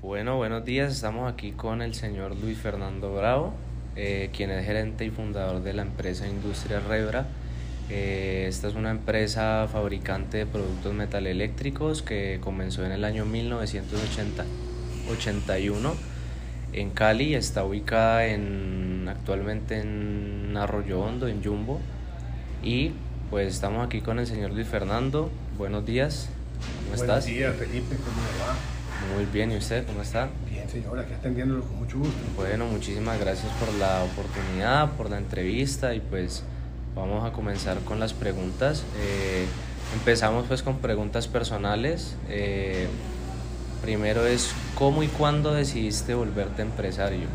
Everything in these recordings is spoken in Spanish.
Bueno, buenos días. Estamos aquí con el señor Luis Fernando Bravo, eh, quien es gerente y fundador de la empresa Industria Rebra. Eh, esta es una empresa fabricante de productos metaleléctricos que comenzó en el año 1981 en Cali. Está ubicada en, actualmente en Arroyo Hondo, en Jumbo. Y pues estamos aquí con el señor Luis Fernando. Buenos días. ¿Cómo Buenos días, Felipe. ¿Cómo va? Muy bien, ¿y usted cómo está? Bien, señora, aquí atendiéndolo con mucho gusto. Bueno, muchísimas gracias por la oportunidad, por la entrevista y pues vamos a comenzar con las preguntas. Eh, empezamos pues con preguntas personales. Eh, primero es, ¿cómo y cuándo decidiste volverte empresario?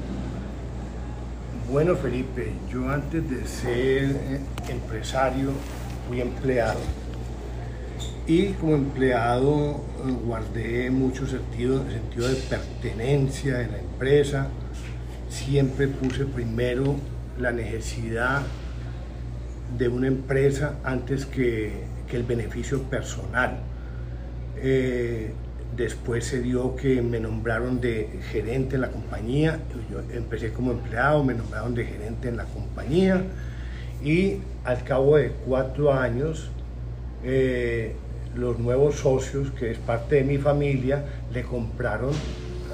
Bueno, Felipe, yo antes de ser eh, empresario fui empleado y como empleado eh, guardé mucho sentido, sentido de pertenencia en la empresa. Siempre puse primero la necesidad de una empresa antes que, el beneficio personal. Eh, después se dio que me nombraron de gerente en la compañía. Yo empecé como empleado, me nombraron de gerente en la compañía y al cabo de cuatro años eh, los nuevos socios, que es parte de mi familia, le compraron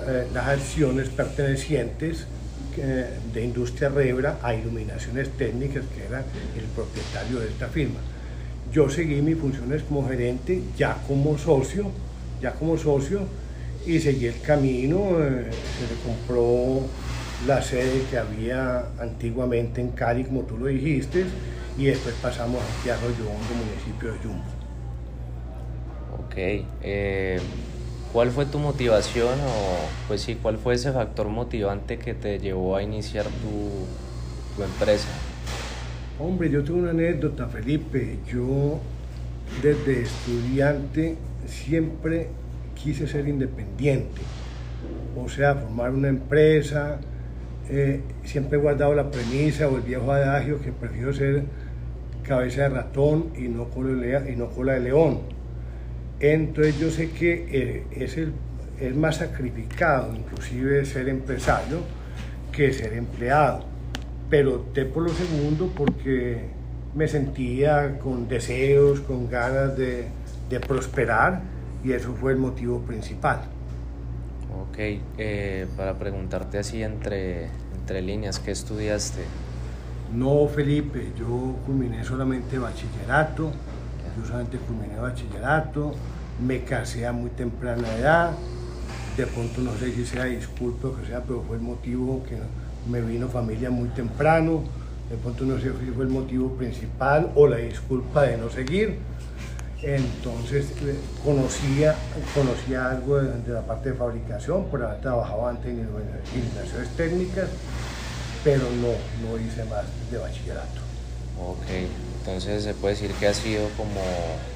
eh, las acciones pertenecientes de Industria Rebra a Iluminaciones Técnicas, que era el propietario de esta firma. Yo seguí mis funciones como gerente, ya como socio, ya como socio, y seguí el camino. Eh, se le compró la sede que había antiguamente en Cali, como tú lo dijiste, y después pasamos a Arroyo Hondo, municipio de Jumbo. Ok. Eh, ¿Cuál fue tu motivación o, pues sí, cuál fue ese factor motivante que te llevó a iniciar tu, tu empresa? Hombre, yo tengo una anécdota, Felipe. Yo desde estudiante siempre quise ser independiente, o sea, formar una empresa. Eh, siempre he guardado la premisa o el viejo adagio que prefiero ser cabeza de ratón y no cola y no cola de león. Entonces yo sé que eh, es, el, más sacrificado, inclusive ser empresario, que ser empleado. Pero opté por lo segundo porque me sentía con deseos, con ganas de, prosperar y eso fue el motivo principal. Ok, eh, para preguntarte así entre, entre líneas, ¿qué estudiaste? No, Felipe, yo culminé solamente bachillerato, yo solamente culminé bachillerato, me casé a muy temprana edad, de pronto no sé si sea disculpa o que sea, pero fue el motivo que me vino familia muy temprano, de pronto no sé si fue el motivo principal o la disculpa de no seguir. Entonces eh, conocía, conocía algo de, la parte de fabricación, por haber trabajado antes en iluminaciones técnicas, pero no, no hice más de bachillerato. Ok, entonces se puede decir que ha sido como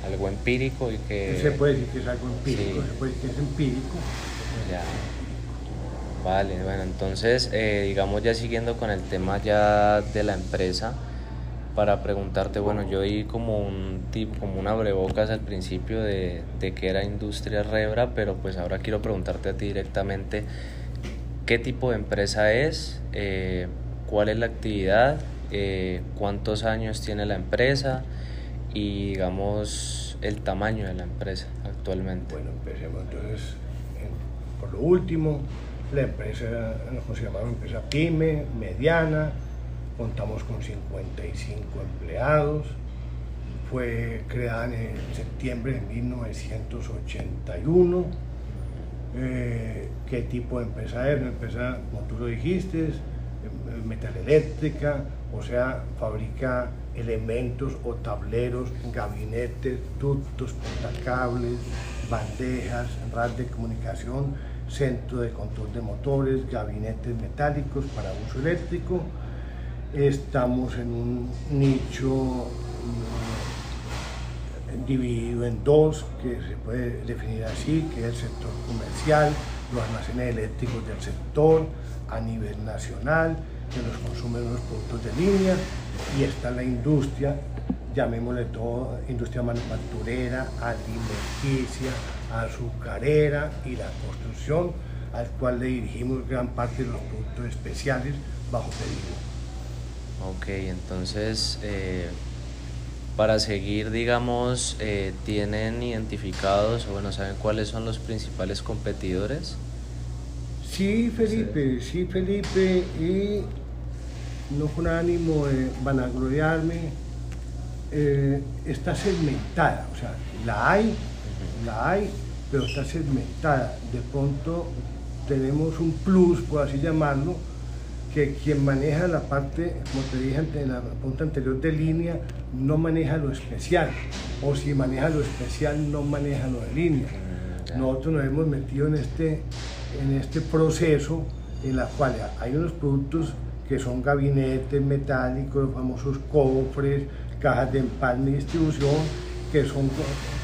algo empírico y que... Se puede decir que es algo empírico, se puede decir que es empírico. Ya. Vale, bueno, entonces eh, digamos ya siguiendo con el tema ya de la empresa, para preguntarte, bueno, yo di como un tipo, como una abrebocas al principio de, de que era Industria Rebra, pero pues ahora quiero preguntarte a ti directamente, ¿qué tipo de empresa es? Eh, ¿Cuál es la actividad? Eh, cuántos años tiene la empresa y digamos el tamaño de la empresa actualmente. Bueno, empecemos entonces por lo último. La empresa nos consideramos empresa pyme, mediana, contamos con 55 empleados, fue creada en septiembre de 1981. Eh, ¿Qué tipo de empresa es? Una empresa, como tú lo dijiste, metal eléctrica, o sea, fabrica elementos o tableros, gabinetes, ductos, portacables, bandejas, red de comunicación, centro de control de motores, gabinetes metálicos para uso eléctrico. Estamos en un nicho mm, dividido en dos, que se puede definir así, que es el sector comercial, los almacenes eléctricos del sector a nivel nacional, que nos consumen los productos de línea y está la industria, llamémosle todo, industria manufacturera, alimenticia, azucarera y la construcción, al cual le dirigimos gran parte de los productos especiales bajo pedido. Ok, entonces eh, para seguir, digamos, eh, ¿tienen identificados o bueno, saben cuáles son los principales competidores? Sí, Felipe, sí, Felipe, y no con ánimo de vanagloriarme, eh, está segmentada, o sea, la hay, la hay, pero está segmentada. De pronto tenemos un plus, por así llamarlo, que quien maneja la parte, como te dije en la punta anterior de línea, no maneja lo especial, o si maneja lo especial, no maneja lo de línea. Nosotros nos hemos metido en este, en este proceso en la cual hay unos productos que son gabinetes metálicos, los famosos cofres, cajas de empalme y distribución, que son,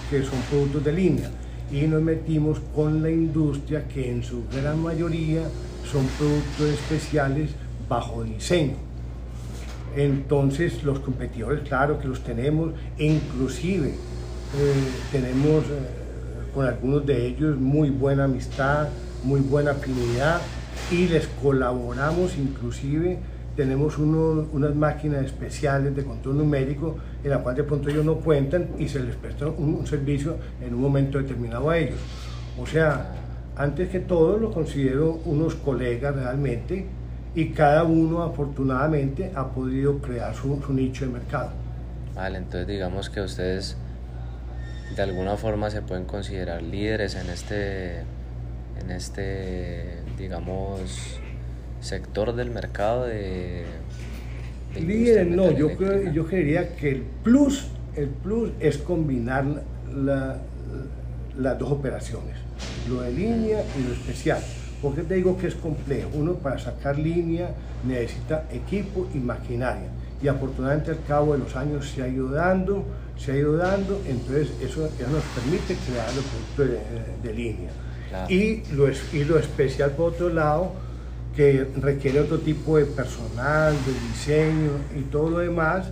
que son productos de línea. Y nos metimos con la industria que en su gran mayoría son productos especiales bajo diseño. Entonces los competidores, claro que los tenemos, e inclusive eh, tenemos eh, con algunos de ellos muy buena amistad, muy buena afinidad y les colaboramos inclusive tenemos unas máquinas especiales de control numérico en la cual de pronto ellos no cuentan y se les presta un, servicio en un momento determinado a ellos. O sea, antes que todo lo considero unos colegas realmente y cada uno afortunadamente ha podido crear su, su nicho de mercado. Vale, entonces digamos que ustedes de alguna forma se pueden considerar líderes en este, en este digamos, sector del mercado de... líderes no, yo, creo, yo creería que el plus, el plus es combinar las dos operaciones, lo de línea y lo especial. ¿Por qué te digo que es complejo? Uno para sacar línea necesita equipo y maquinaria. Y afortunadamente al cabo de los años se ha ido dando, se ha ido dando, entonces eso, nos permite crear el producto de, línea. Y, lo, y lo especial por otro lado, que requiere otro tipo de personal, de diseño y todo lo demás,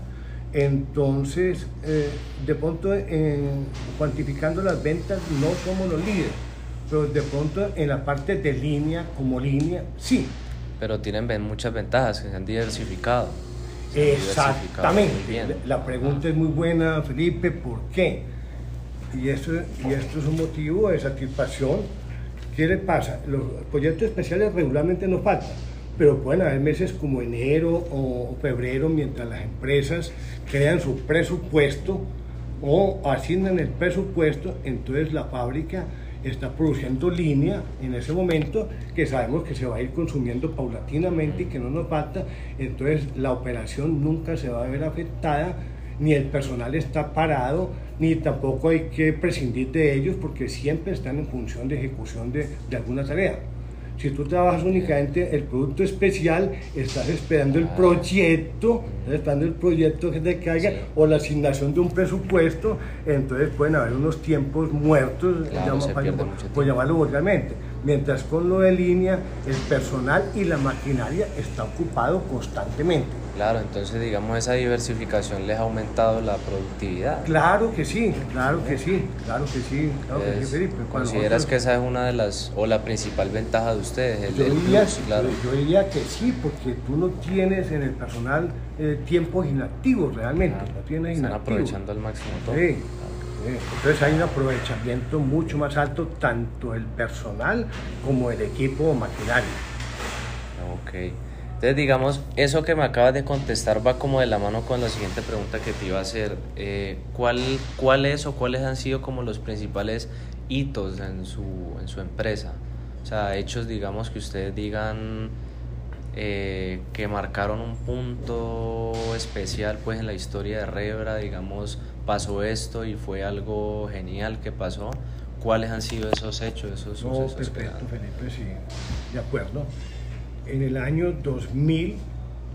entonces eh, de pronto cuantificando las ventas no somos los líderes pero de pronto en la parte de línea, como línea, sí. Pero tienen muchas ventajas, que se han diversificado. Exactamente. la pregunta es muy buena, Felipe, ¿por qué? Y esto, y esto es un motivo de satisfacción. ¿Qué le pasa? Los proyectos especiales regularmente no faltan, pero pueden haber meses como enero o febrero mientras las empresas crean su presupuesto o asignan el presupuesto, entonces la fábrica está produciendo línea en ese momento que sabemos que se va a ir consumiendo paulatinamente y que no nos falta, entonces la operación nunca se va a ver afectada, ni el personal está parado, ni tampoco hay que prescindir de ellos porque siempre están en función de ejecución de, de alguna tarea. Si tú trabajas únicamente el producto especial, estás esperando el proyecto, estás esperando el proyecto que te caiga o la asignación de un presupuesto, entonces pueden haber unos tiempos muertos, por llamarlo vulgarmente. Mientras con lo de línea, el personal y la maquinaria está ocupado constantemente. Claro, entonces digamos esa diversificación les ha aumentado la productividad. Claro que sí, claro que sí, claro que sí, claro que sí, Felipe. ¿Consideras que esa es una de las, o la principal ventaja de ustedes? yo, diría, claro. yo, diría, que sí, porque tú no tienes en el personal eh, tiempos inactivos realmente, no tienes Están aprovechando al máximo todo. Sí. Entonces hay un aprovechamiento mucho más alto tanto el personal como el equipo o maquinaria. Ok. Entonces, digamos, eso que me acabas de contestar va como de la mano con la siguiente pregunta que te iba a hacer. Eh, ¿cuál, ¿Cuáles o cuáles han sido como los principales hitos en su, en su empresa? O sea, hechos, digamos, que ustedes digan eh, que marcaron un punto especial pues en la historia de Rebra, digamos, pasó esto y fue algo genial que pasó. ¿Cuáles han sido esos hechos, esos no, perfecto, Felipe, sí, de acuerdo en el año 2000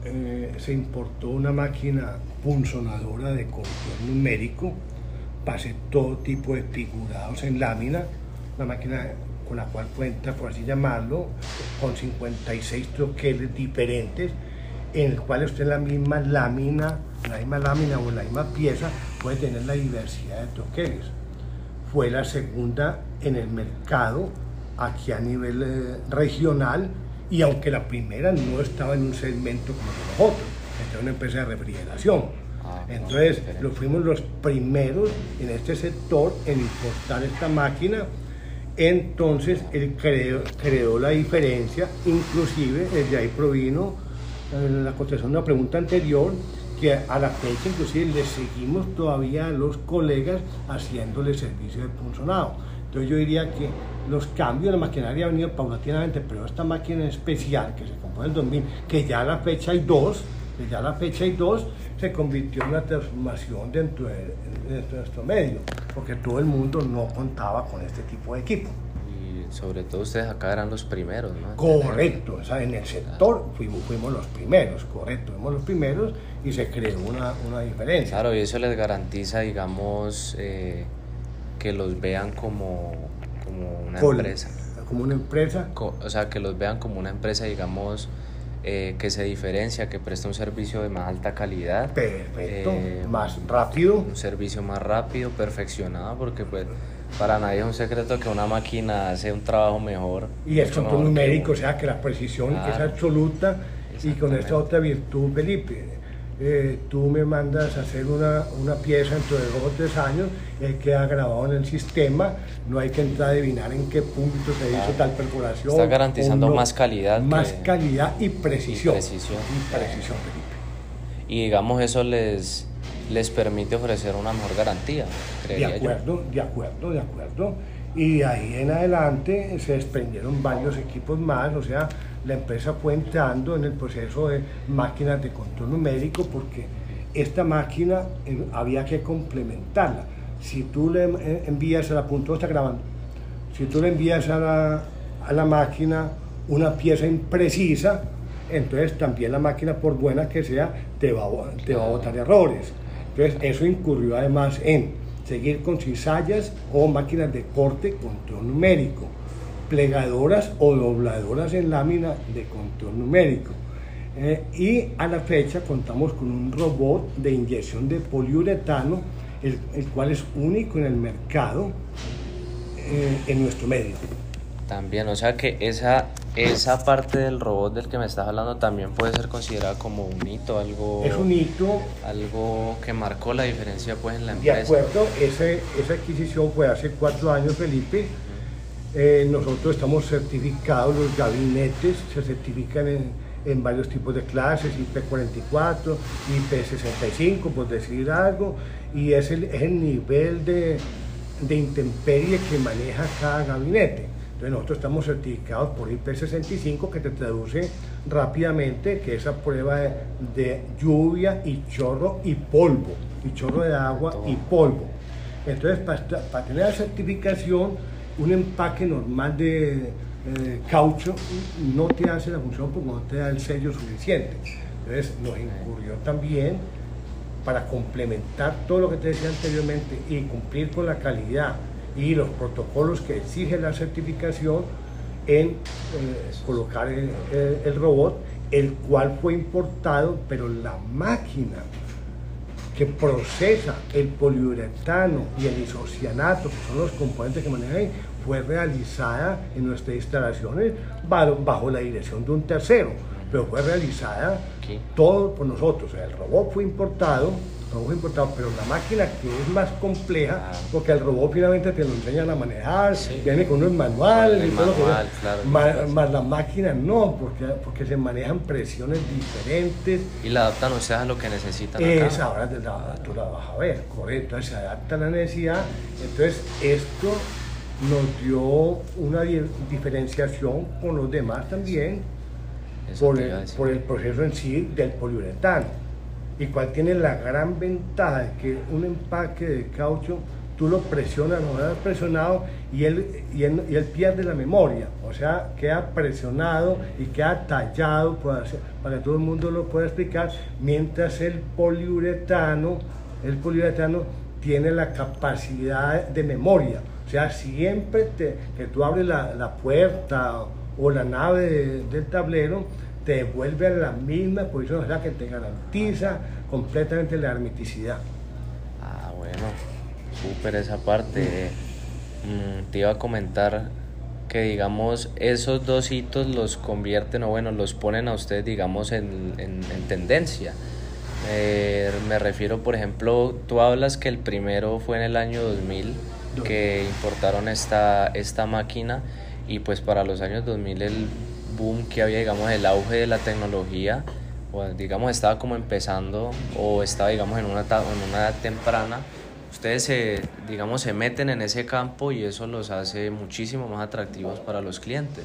eh, se importó una máquina punzonadora de control numérico hacer todo tipo de figurados en lámina, una máquina con la cual cuenta, por así llamarlo, con 56 troqueles diferentes, en el cual usted la misma lámina, la misma lámina o la misma pieza puede tener la diversidad de troqueles. Fue la segunda en el mercado aquí a nivel eh, regional y aunque la primera no estaba en un segmento como nosotros, estaba en una empresa de refrigeración. Ah, Entonces, lo fuimos los primeros en este sector en importar esta máquina. Entonces, él creó, creó la diferencia, inclusive desde ahí provino la contestación de una pregunta anterior, que a la fecha inclusive le seguimos todavía a los colegas haciéndole servicio de punzonado. Entonces yo diría que los cambios de la maquinaria han venido paulatinamente, pero esta máquina en especial que se compró en el 2000, que ya a la fecha hay dos, que ya a la fecha hay dos, se convirtió en una transformación dentro de, dentro de nuestro medio, porque todo el mundo no contaba con este tipo de equipo. Y sobre todo ustedes acá eran los primeros, ¿no? Correcto, o sea, en el sector fuimos, fuimos los primeros, correcto, fuimos los primeros y se creó una, una diferencia. Claro, y eso les garantiza, digamos, eh, que los vean como, como una Col- empresa. Como una empresa, O sea, que los vean como una empresa, digamos, eh, que se diferencia, que presta un servicio de más alta calidad. perfecto, eh, más rápido, un servicio más rápido, perfeccionado, porque pues para nadie es un secreto que una máquina hace un trabajo mejor. y es control numérico, o sea que la precisión es Claro. absoluta y con esta otra virtud, Felipe. Eh, tú me mandas a hacer una, una pieza dentro de dos o tres años, él queda grabado en el sistema, no hay que entrar a adivinar en qué punto se hizo Claro. tal perforación. Está garantizando más calidad Más que- calidad y precisión. Y precisión. Y precisión, Felipe. Y digamos, eso les, les permite ofrecer una mejor garantía, De creería yo. acuerdo, de acuerdo, de acuerdo. Y de ahí en adelante se desprendieron varios equipos más, o sea, la empresa fue entrando en el proceso de máquinas de control numérico porque esta máquina eh, había que complementarla. Si tú le envías a la punto está grabando, si tú le envías a la, a la máquina una pieza imprecisa, entonces también la máquina, por buena que sea, te va, te va a botar errores. Entonces eso incurrió además en seguir con cizallas o máquinas de corte control numérico, plegadoras o dobladoras en lámina de control numérico. Eh, y a la fecha contamos con un robot de inyección de poliuretano, el, el cual es único en el mercado eh, en nuestro medio. También, o sea que esa, esa parte del robot del que me estás hablando también puede ser considerada como un hito, algo, Es un hito algo que marcó la diferencia pues en la De empresa. acuerdo, ese, esa adquisición fue hace cuatro años, Felipe. Eh, nosotros estamos certificados, los gabinetes se certifican en, en varios tipos de clases, IP44, IP65, por decir algo, y es el, es el nivel de, de intemperie que maneja cada gabinete. Entonces nosotros estamos certificados por IP65 que te traduce rápidamente que esa prueba de, de lluvia y chorro y polvo, y chorro de agua y polvo. Entonces para, tener la certificación, un empaque normal de eh, caucho no te hace la función porque no te da el sello suficiente. Entonces nos incurrió también para complementar todo lo que te decía anteriormente y cumplir con la calidad y los protocolos que exige la certificación en eh, colocar el, robot, el cual fue importado, pero la máquina que procesa el poliuretano y el isocianato, que son los componentes que maneja ahí, fue realizada en nuestras instalaciones bajo, la dirección de un tercero, pero fue realizada todo por nosotros. O sea, el robot fue importado, el robot fue importado, pero la máquina que es más compleja, Ah. porque el robot finalmente te lo enseñan a manejar, Sí. viene con un manual, El y todo manual, sea. claro, más la máquina no, porque, porque se manejan presiones diferentes, Y la adaptan ustedes a lo que necesitan acá. es ahora te la- tú la vas a ver, correcto, se adapta a la necesidad. Entonces, esto nos dio una di- diferenciación con los demás también por el, por el proceso en sí del poliuretano. Y cual tiene la gran ventaja de que un empaque de caucho tú lo presionas, lo has presionado y él, y, él, y él pierde la memoria, o sea, queda presionado y queda tallado para, que todo el mundo lo pueda explicar, mientras el poliuretano, el poliuretano tiene la capacidad de memoria, o sea, siempre te- que tú abres la, la puerta o la nave de- del tablero, te devuelve a la misma posición, o sea, que te garantiza completamente la hermeticidad. Ah, bueno, súper esa parte. mm, te iba a comentar que digamos esos dos hitos los convierten o bueno los ponen a ustedes digamos en, en, tendencia eh, me refiero por ejemplo tú hablas que el primero fue en el año 2000 que importaron esta, esta máquina y pues para los años 2000 el boom que había digamos el auge de la tecnología o digamos estaba como empezando o estaba digamos en una, en una edad temprana ustedes se, digamos, se meten en ese campo y eso los hace muchísimo más atractivos para los clientes.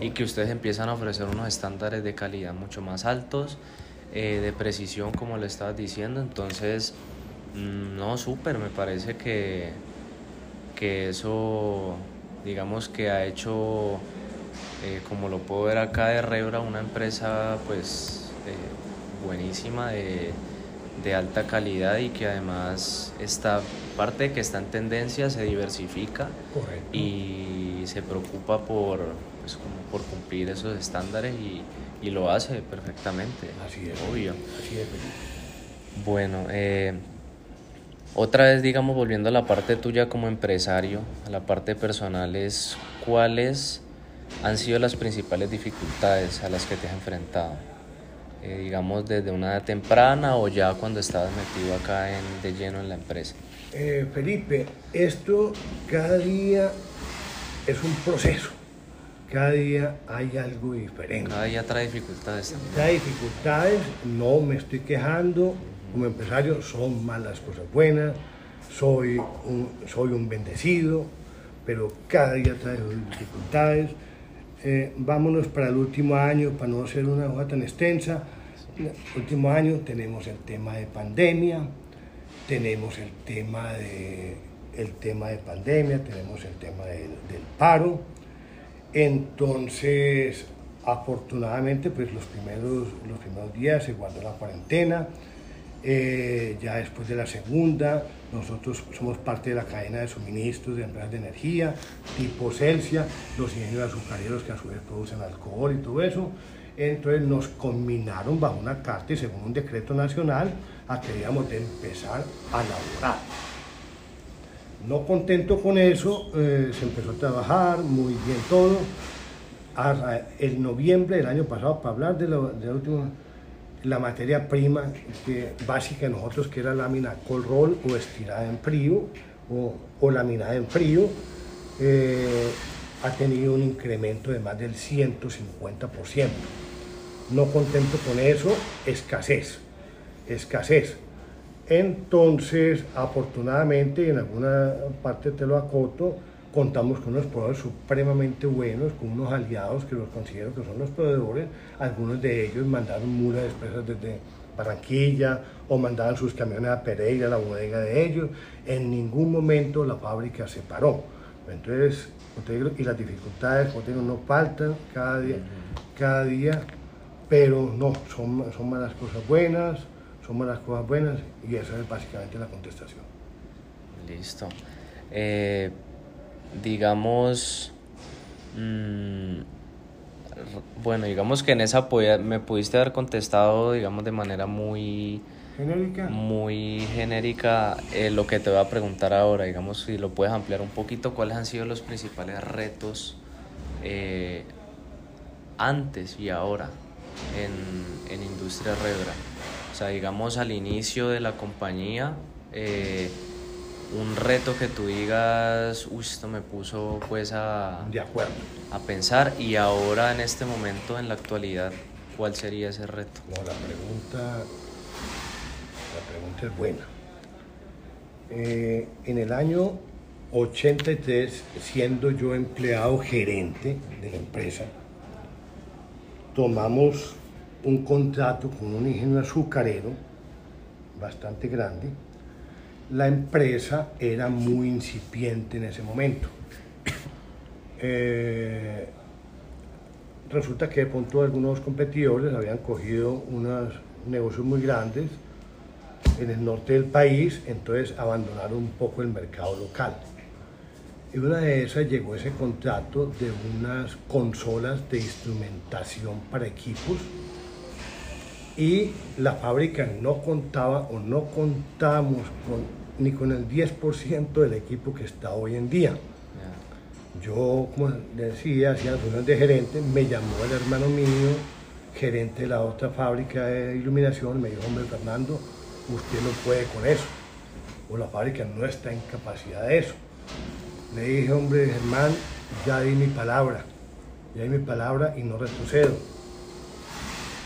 y que ustedes empiezan a ofrecer unos estándares de calidad mucho más altos, eh, de precisión, como le estabas diciendo. Entonces, mm, no, súper, me parece que, que eso, digamos, que ha hecho, eh, como lo puedo ver acá de Rebra, una empresa, pues, eh, buenísima de de alta calidad y que además esta parte que está en tendencia se diversifica y se preocupa por, pues, como por cumplir esos estándares y, y, lo hace perfectamente. Así es. Obvio. Así es. Bueno, eh, otra vez, digamos, volviendo a la parte tuya como empresario, a la parte personal, es cuáles han sido las principales dificultades a las que te has enfrentado. Eh, digamos, desde una edad temprana o ya cuando estabas metido acá en, de lleno en la empresa? Eh, Felipe, esto cada día es un proceso. Cada día hay algo diferente. Cada día trae dificultades. Trae dificultades, no me estoy quejando. Como empresario son malas cosas buenas, soy un, soy un bendecido, pero cada día trae dificultades. Eh, vámonos para el último año, para no ser una hoja tan extensa. El último año tenemos el tema de pandemia, tenemos el tema de, el tema de pandemia, tenemos el tema del, paro. Entonces, afortunadamente, pues los primeros, los primeros días se guardó la cuarentena. Eh, ya después de la segunda, nosotros somos parte de la cadena de suministros de empresas de energía, tipo Celsia, los ingenieros azucareros que a su vez producen alcohol y todo eso. Entonces nos combinaron bajo una carta y según un decreto nacional a que debíamos de empezar a laborar. No contento con eso, eh, se empezó a trabajar muy bien todo. En noviembre del año pasado, para hablar de la, de la última la materia prima que, básica de nosotros, que era lámina cold roll o estirada en frío o, o laminada en frío, eh, ha tenido un incremento de más del 150%. No contento con eso, escasez, escasez. Entonces, afortunadamente, en alguna parte te lo acoto, contamos con unos proveedores supremamente buenos, con unos aliados que los considero que son los proveedores. Algunos de ellos mandaron mulas expresas desde Barranquilla o mandaban sus camiones a Pereira, la bodega de ellos. En ningún momento la fábrica se paró. Entonces, y las dificultades, como no faltan cada día, cada día, pero no, son, son malas cosas buenas, son malas cosas buenas y esa es básicamente la contestación. Listo. Eh, digamos, mm, bueno, digamos que en esa me pudiste haber contestado, digamos, de manera muy... Genérica. Muy genérica eh, lo que te voy a preguntar ahora, digamos, si lo puedes ampliar un poquito, cuáles han sido los principales retos eh, antes y ahora en, en Industria Rebra. O sea, digamos, al inicio de la compañía, eh, un reto que tú digas, uy, esto me puso pues a, de acuerdo. a pensar y ahora en este momento, en la actualidad, ¿cuál sería ese reto? No, la pregunta, la pregunta es buena. Eh, en el año 83, siendo yo empleado gerente de la empresa, tomamos un contrato con un ingeniero azucarero bastante grande la empresa era muy incipiente en ese momento. Eh, resulta que de pronto algunos competidores habían cogido unos negocios muy grandes en el norte del país, entonces abandonaron un poco el mercado local. Y una de esas llegó ese contrato de unas consolas de instrumentación para equipos y la fábrica no contaba o no contamos con, ni con el 10% del equipo que está hoy en día. Yo, como decía, hacía funciones de gerente, me llamó el hermano mío, gerente de la otra fábrica de iluminación, me dijo, hombre Fernando, usted no puede con eso, o la fábrica no está en capacidad de eso. Le dije, hombre Germán, ya di mi palabra, ya di mi palabra y no retrocedo.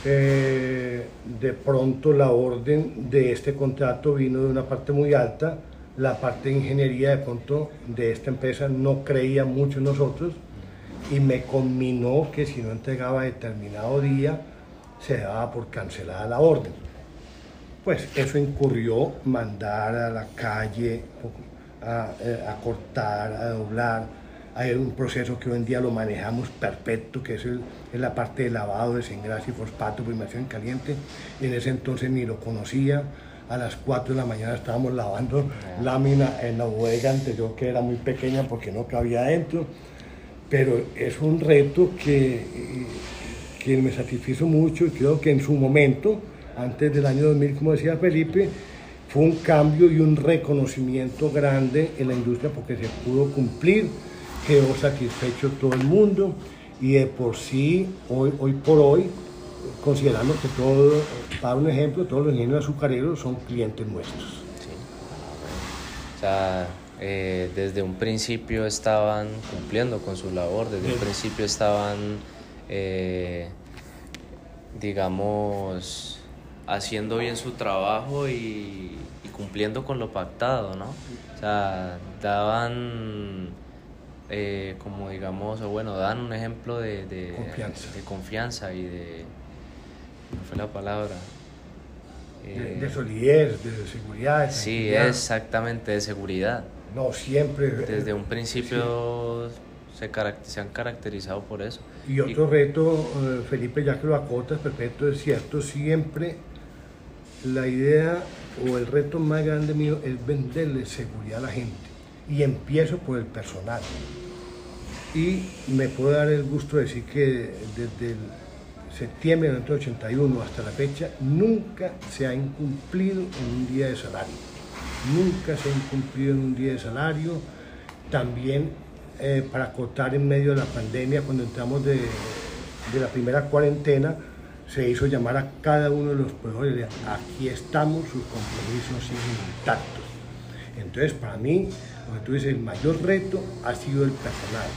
Eh, de pronto la orden de este contrato vino de una parte muy alta, la parte de ingeniería de pronto de esta empresa no creía mucho en nosotros y me conminó que si no entregaba determinado día se daba por cancelada la orden. Pues eso incurrió mandar a la calle a, eh, a cortar, a doblar, hay un proceso que hoy en día lo manejamos perfecto, que es, la parte de lavado, desengrase y fosfato, primación caliente. En ese entonces ni lo conocía. A las 4 de la mañana estábamos lavando lámina en la bodega anterior, que era muy pequeña porque no cabía adentro. Pero es un reto que, que me satisfizo mucho y creo que en su momento, antes del año 2000, como decía Felipe, fue un cambio y un reconocimiento grande en la industria porque se pudo cumplir quedó satisfecho todo el mundo y de por sí, hoy, hoy por hoy, consideramos que todo, para un ejemplo, todos los ingenieros azucareros son clientes nuestros. Sí. O sea, eh, desde un principio estaban cumpliendo con su labor, desde un principio estaban, eh, digamos, haciendo bien su trabajo y, y cumpliendo con lo pactado, ¿no? O sea, daban eh, como digamos, o bueno, dan un ejemplo de, de, confianza. y de, no fue la palabra. de, eh, solidez, de seguridad. sí, exactamente, de seguridad. No, siempre. Desde un principio se, se, han caracterizado por eso. Y otro reto, eh, Felipe, ya que lo acotas, perfecto, es cierto, siempre la idea o el reto más grande mío es venderle seguridad a la gente. Y empiezo por el personal. Y me puedo dar el gusto de decir que desde septiembre de 1981 hasta la fecha nunca se ha incumplido en un día de salario. Nunca se ha incumplido en un día de salario. También eh, para acotar en medio de la pandemia, cuando entramos de, de, la primera cuarentena, se hizo llamar a cada uno de los proveedores, aquí estamos, sus compromisos siguen intactos. Entonces, para mí, dices, el mayor reto ha sido el personal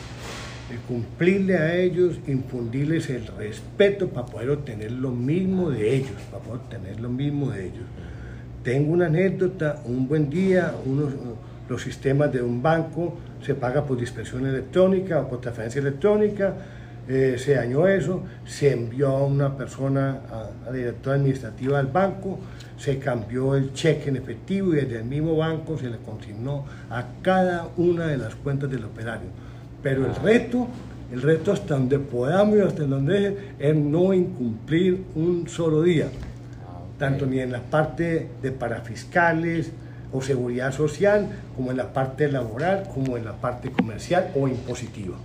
cumplirle a ellos, infundirles el respeto para poder obtener lo mismo de ellos, para poder obtener lo mismo de ellos. Tengo una anécdota, un buen día, unos, los sistemas de un banco se paga por dispersión electrónica o por transferencia electrónica, eh, se dañó eso, se envió a una persona, a la directora administrativa del banco, se cambió el cheque en efectivo y desde el mismo banco se le consignó a cada una de las cuentas del operario. Pero el reto, el reto hasta donde podamos y hasta donde es no incumplir un solo día, tanto ni en la parte de parafiscales o seguridad social, como en la parte laboral, como en la parte comercial o impositiva.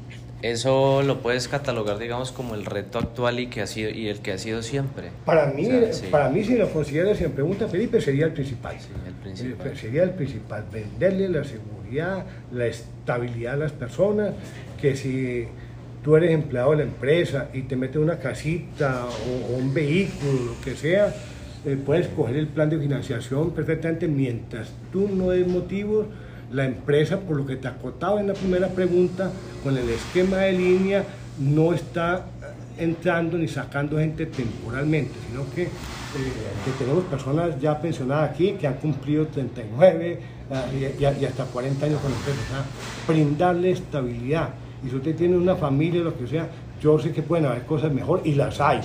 Eso lo puedes catalogar, digamos, como el reto actual y que ha sido y el que ha sido siempre. Para mí, para mí si lo consideras en pregunta, Felipe, sería el principal. el principal. Eh, sería el principal, venderle la seguridad, la estabilidad a las personas, que si tú eres empleado de la empresa y te metes una casita o, un vehículo, lo que sea, eh, puedes coger el plan de financiación perfectamente mientras tú no des motivos la empresa, por lo que te acotaba en la primera pregunta, con el esquema de línea, no está entrando ni sacando gente temporalmente, sino que, eh, tenemos personas ya pensionadas aquí que han cumplido 39 ah, y, hasta 40 años con la empresa. brindarle estabilidad. Y si usted tiene una familia, lo que sea, yo sé que pueden haber cosas mejor y las hay.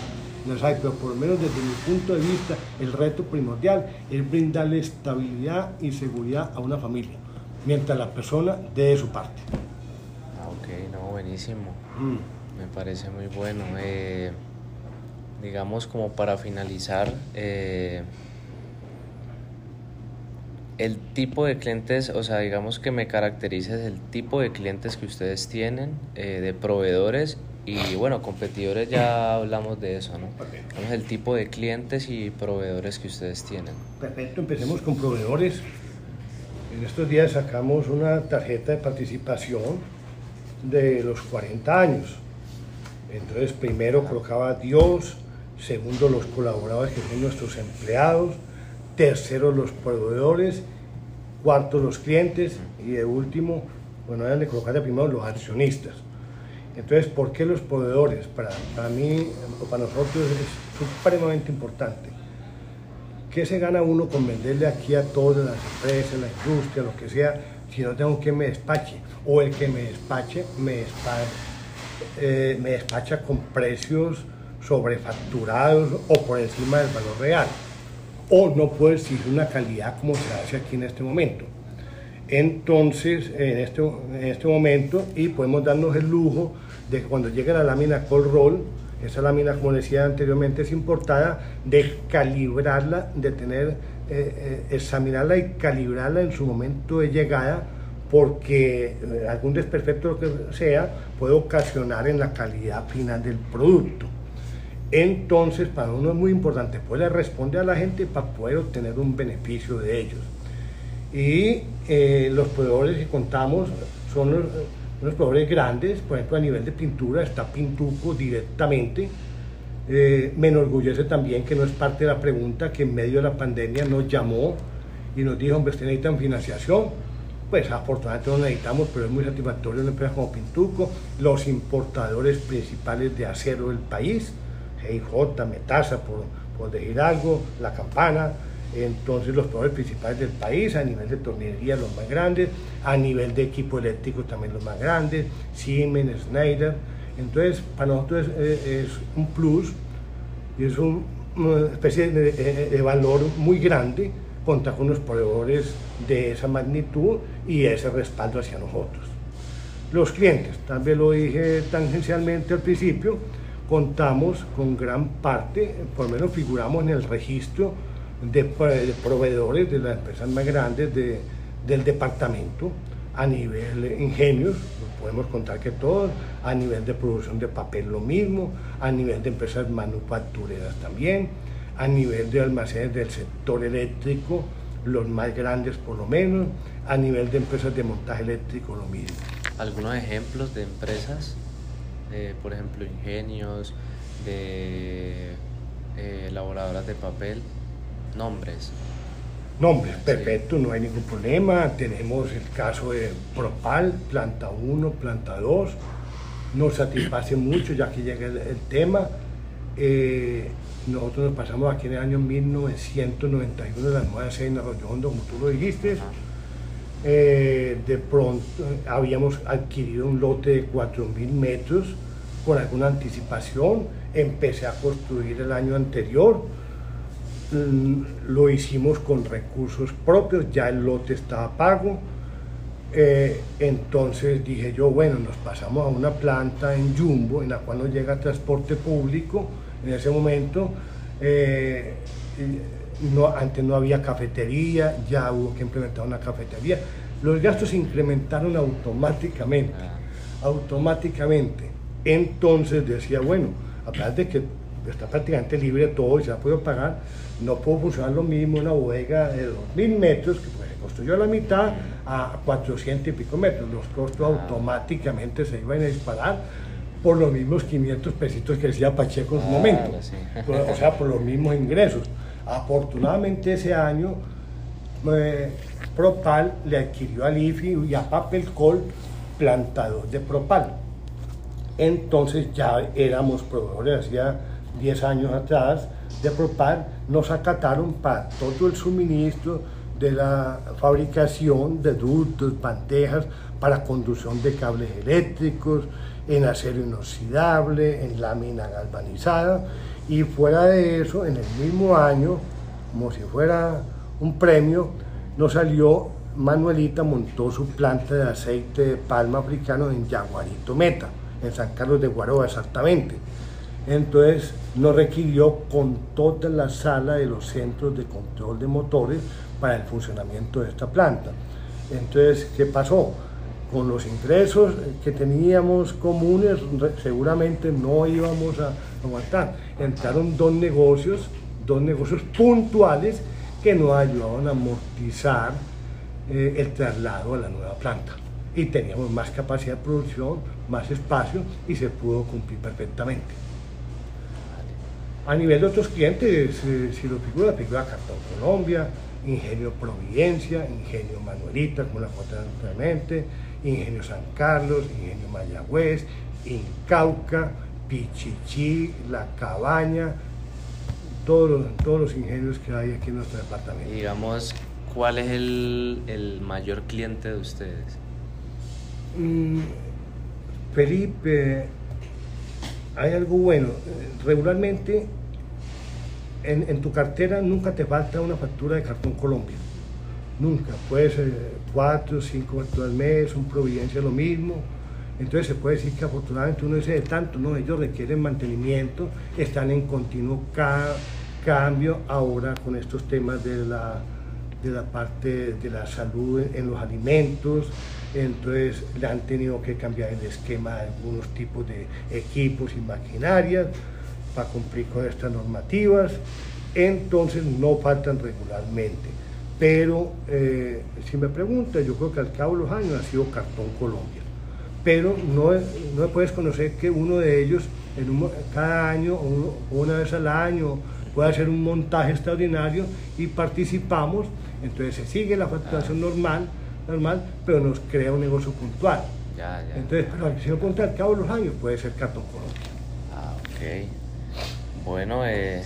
Las hay, pero por lo menos desde mi punto de vista, el reto primordial es brindarle estabilidad y seguridad a una familia mientras la persona dé su parte. Ah, ok, no, buenísimo. Mm. Me parece muy bueno. Eh, digamos como para finalizar, eh, el tipo de clientes, o sea, digamos que me caracteriza el tipo de clientes que ustedes tienen, eh, de proveedores y bueno, competidores ya hablamos de eso, ¿no? Vamos el tipo de clientes y proveedores que ustedes tienen. Perfecto, empecemos con proveedores. En estos días sacamos una tarjeta de participación de los 40 años. Entonces, primero colocaba Dios, segundo los colaboradores que son nuestros empleados, tercero los proveedores, cuarto los clientes y de último, bueno, de colocar primero los accionistas. Entonces, ¿por qué los proveedores? Para, para mí o para nosotros es supremamente importante. ¿Qué se gana uno con venderle aquí a todas las empresas, la industria, lo que sea, si no tengo que me despache? O el que me despache, me despache, eh, me despacha con precios sobrefacturados o por encima del valor real. O no puedo exigir una calidad como se hace aquí en este momento. Entonces, en este, en este momento, y podemos darnos el lujo de que cuando llegue la lámina Cold Roll, esa lámina, como decía anteriormente, es importada, de calibrarla, de tener, eh, eh, examinarla y calibrarla en su momento de llegada, porque eh, algún desperfecto, que sea, puede ocasionar en la calidad final del producto. Entonces, para uno es muy importante poderle responder a la gente para poder obtener un beneficio de ellos. Y los proveedores que contamos son los unos proveedores grandes, por ejemplo a nivel de pintura está Pintuco directamente. Eh, me enorgullece también que no es parte de la pregunta que en medio de la pandemia nos llamó y nos dijo, hombre, ¿ustedes necesitan financiación? Pues afortunadamente no necesitamos, pero es muy satisfactorio una empresa como Pintuco, los importadores principales de acero del país, GIJ, Metasa, por, por decir algo, La Campana, entonces los proveedores principales del país, a nivel de tornería los más grandes, a nivel de equipo eléctrico también los más grandes, Siemens, Schneider. Entonces para nosotros es, un plus y es una especie de, valor muy grande contar con los proveedores de esa magnitud y ese respaldo hacia nosotros. Los clientes, también lo dije tangencialmente al principio, contamos con gran parte, por lo menos figuramos en el registro de, proveedores de las empresas más grandes del departamento a nivel ingenios, podemos contar que todos, a nivel de producción de papel lo mismo, a nivel de empresas manufactureras también, a nivel de almacenes del sector eléctrico, los más grandes por lo menos, a nivel de empresas de montaje eléctrico lo mismo. ¿Algunos ejemplos de empresas? por ejemplo, ingenios, de eh, elaboradoras de papel. Nombres. Nombres, perfecto, no hay ningún problema. Tenemos el caso de Propal, planta 1, planta 2. Nos satisface mucho ya que llega el, tema. Eh, nosotros nos pasamos aquí en el año 1991 de la nueva sede en Arroyo Hondo, como tú lo dijiste. Eh, de pronto habíamos adquirido un lote de 4.000 metros con alguna anticipación. Empecé a construir el año anterior lo hicimos con recursos propios, ya el lote estaba pago. Eh, entonces dije yo, bueno, nos pasamos a una planta en Jumbo, en la cual nos llega transporte público. En ese momento, eh, no, antes no había cafetería, ya hubo que implementar una cafetería. Los gastos se incrementaron automáticamente, ah. automáticamente. Entonces decía, bueno, aparte de que está prácticamente libre todo y se ha podido pagar, no puedo funcionar lo mismo una bodega de 2.000 metros que pues, se construyó a la mitad a 400 y pico metros. Los costos ah. automáticamente se iban a disparar por los mismos 500 pesitos que decía Pacheco en su momento, o sea, por los mismos ingresos. Afortunadamente ese año eh, Propal le adquirió al IFI y a Papelcol plantador de Propal. Entonces ya éramos proveedores, hacía 10 años atrás, de Propal, nos acataron para todo el suministro de la fabricación de ductos, bandejas para conducción de cables eléctricos, en acero inoxidable, en lámina galvanizada y fuera de eso, en el mismo año, como si fuera un premio, nos salió Manuelita montó su planta de aceite de palma africano en Yaguarito Meta, en San Carlos de Guaroa exactamente. Entonces nos requirió con toda la sala de los centros de control de motores para el funcionamiento de esta planta. Entonces, ¿qué pasó? Con los ingresos que teníamos comunes, seguramente no íbamos a aguantar. Entraron dos negocios, dos negocios puntuales que nos ayudaban a amortizar eh, el traslado a la nueva planta. y teníamos más capacidad de producción, más espacio y se pudo cumplir perfectamente. A nivel de otros clientes, eh, si lo figura, figura Cartón Colombia, Ingenio Providencia, Ingenio Manuelita, como la foto anteriormente, Ingenio San Carlos, Ingenio Mayagüez, Incauca, Pichichi, La Cabaña, todos los, todos los ingenios que hay aquí en nuestro departamento. Digamos, ¿cuál es el, el mayor cliente de ustedes? Mm, Felipe, hay algo bueno. Regularmente en, tu cartera nunca te falta una factura de cartón Colombia. Nunca. Puede ser cuatro, cinco facturas al mes, un Providencia lo mismo. Entonces se puede decir que afortunadamente uno dice de tanto, no, ellos requieren mantenimiento, están en continuo ca cambio ahora con estos temas de la, de la parte de la salud en los alimentos, entonces le han tenido que cambiar el esquema de algunos tipos de equipos y maquinarias para cumplir con estas normativas, entonces no faltan regularmente. Pero eh, si me pregunta, yo creo que al cabo de los años ha sido Cartón Colombia. Pero no, no puedes conocer que uno de ellos en cada año o una vez al año puede hacer un montaje extraordinario y participamos, entonces se sigue la facturación normal, normal, pero nos crea un negocio puntual. Ya, ya. Entonces, pero si no ponte al cabo de los años, puede ser Cartón Colombia. Ah, ok. Bueno, eh,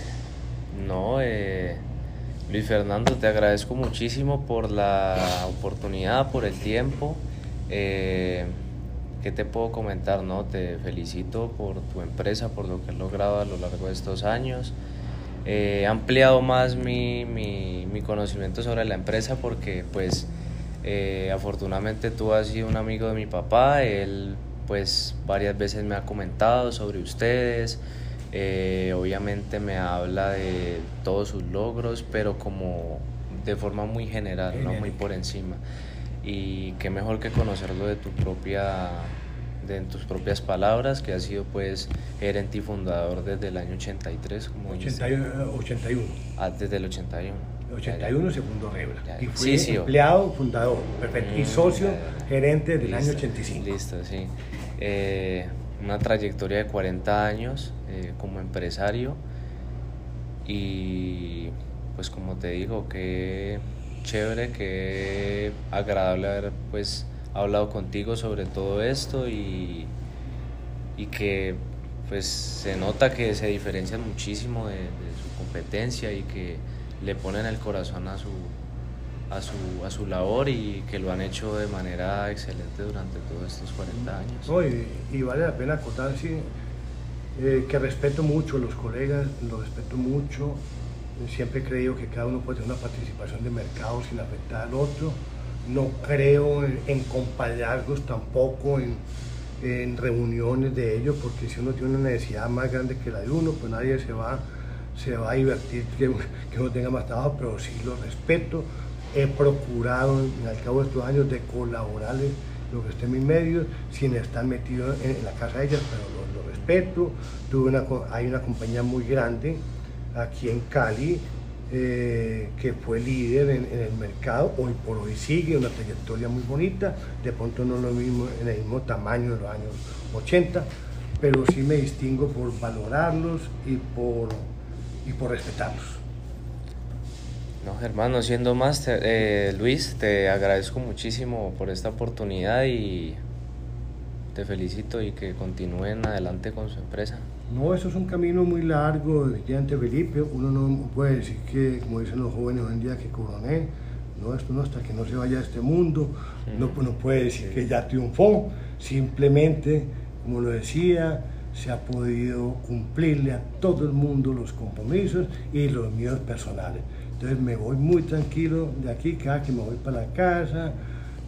no, eh, Luis Fernando, te agradezco muchísimo por la oportunidad, por el tiempo. Eh, ¿Qué te puedo comentar? No? Te felicito por tu empresa, por lo que has logrado a lo largo de estos años. Eh, he ampliado más mi, mi, mi, conocimiento sobre la empresa porque pues eh, afortunadamente tú has sido un amigo de mi papá, él pues varias veces me ha comentado sobre ustedes, eh, obviamente me habla de todos sus logros, pero como de forma muy general, no muy por encima. Y qué mejor que conocerlo de tu propia de tus propias palabras, que ha sido pues gerente y fundador desde el año 83, como 81. 81. Ah, desde el 81. 81 segundo Rebra. Y fue empleado, fundador, perfecto. y mm, socio, gerente del año 85. Listo, sí. Eh, una trayectoria de 40 años eh, como empresario y pues como te digo, qué chévere, qué agradable haber pues hablado contigo sobre todo esto y, y que pues se nota que se diferencia muchísimo de, su competencia y que le ponen el corazón a su, a su, a su labor y que lo han hecho de manera excelente durante todos estos 40 años. y, vale la pena acotar, sí, eh, que respeto mucho a los colegas, lo respeto mucho, siempre he creído que cada uno puede tener una participación de mercado sin afectar al otro. No creo en, en tampoco, en, en, reuniones de ellos, porque si uno tiene una necesidad más grande que la de uno, pues nadie se va, se va a divertir que, que uno tenga más trabajo, pero sí lo respeto. He procurado al cabo de estos años de colaborarles lo que esté en mis medios, sin estar metido en, la casa de ellas, pero lo, respeto. Tuve una, hay una compañía muy grande aquí en Cali eh, que fue líder en, el mercado, hoy por hoy sigue una trayectoria muy bonita, de pronto no lo mismo en el mismo tamaño de los años 80, pero sí me distingo por valorarlos y por, y por respetarlos. No, hermano, siendo más, eh, Luis, te agradezco muchísimo por esta oportunidad y te felicito y que continúen adelante con su empresa. No, eso es un camino muy largo, ante Felipe. Uno no puede decir que, como dicen los jóvenes hoy en día, que coroné. No, esto no hasta que no se vaya a este mundo. No, no puede decir que ya triunfó. Simplemente, como lo decía, se ha podido cumplirle a todo el mundo los compromisos y los míos personales. Entonces me voy muy tranquilo de aquí, cada que me voy para la casa,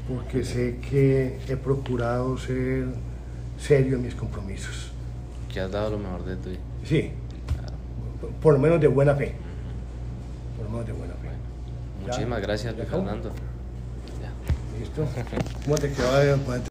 porque sé que he procurado ser serio en mis compromisos que has dado lo mejor de ti. Sí, por lo menos de buena fe. Por lo menos de buena fe. muchísimas gracias, Fernando. ¿Listo? ¿Cómo te quedó?